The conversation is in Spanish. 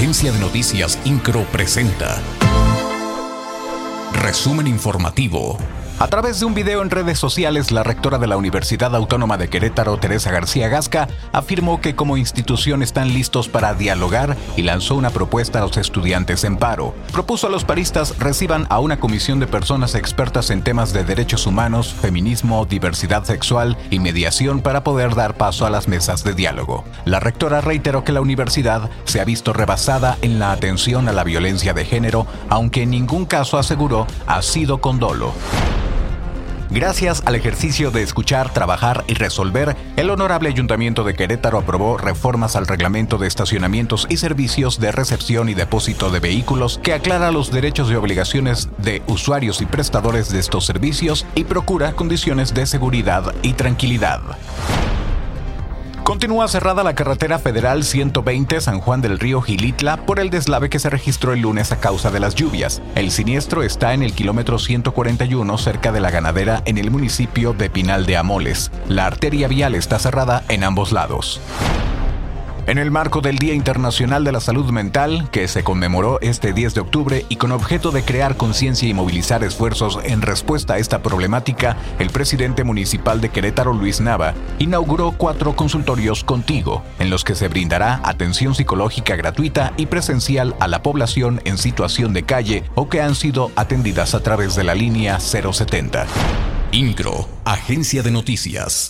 Agencia de Noticias Incro presenta. Resumen informativo a través de un video en redes sociales, la rectora de la Universidad Autónoma de Querétaro, Teresa García Gasca, afirmó que como institución están listos para dialogar y lanzó una propuesta a los estudiantes en paro. Propuso a los paristas reciban a una comisión de personas expertas en temas de derechos humanos, feminismo, diversidad sexual y mediación para poder dar paso a las mesas de diálogo. La rectora reiteró que la universidad se ha visto rebasada en la atención a la violencia de género, aunque en ningún caso aseguró ha sido con dolo. Gracias al ejercicio de escuchar, trabajar y resolver, el Honorable Ayuntamiento de Querétaro aprobó reformas al reglamento de estacionamientos y servicios de recepción y depósito de vehículos que aclara los derechos y obligaciones de usuarios y prestadores de estos servicios y procura condiciones de seguridad y tranquilidad. Continúa cerrada la carretera federal 120 San Juan del Río Gilitla por el deslave que se registró el lunes a causa de las lluvias. El siniestro está en el kilómetro 141 cerca de la ganadera en el municipio de Pinal de Amoles. La arteria vial está cerrada en ambos lados. En el marco del Día Internacional de la Salud Mental, que se conmemoró este 10 de octubre y con objeto de crear conciencia y movilizar esfuerzos en respuesta a esta problemática, el presidente municipal de Querétaro, Luis Nava, inauguró cuatro consultorios contigo, en los que se brindará atención psicológica gratuita y presencial a la población en situación de calle o que han sido atendidas a través de la línea 070. INCRO, Agencia de Noticias.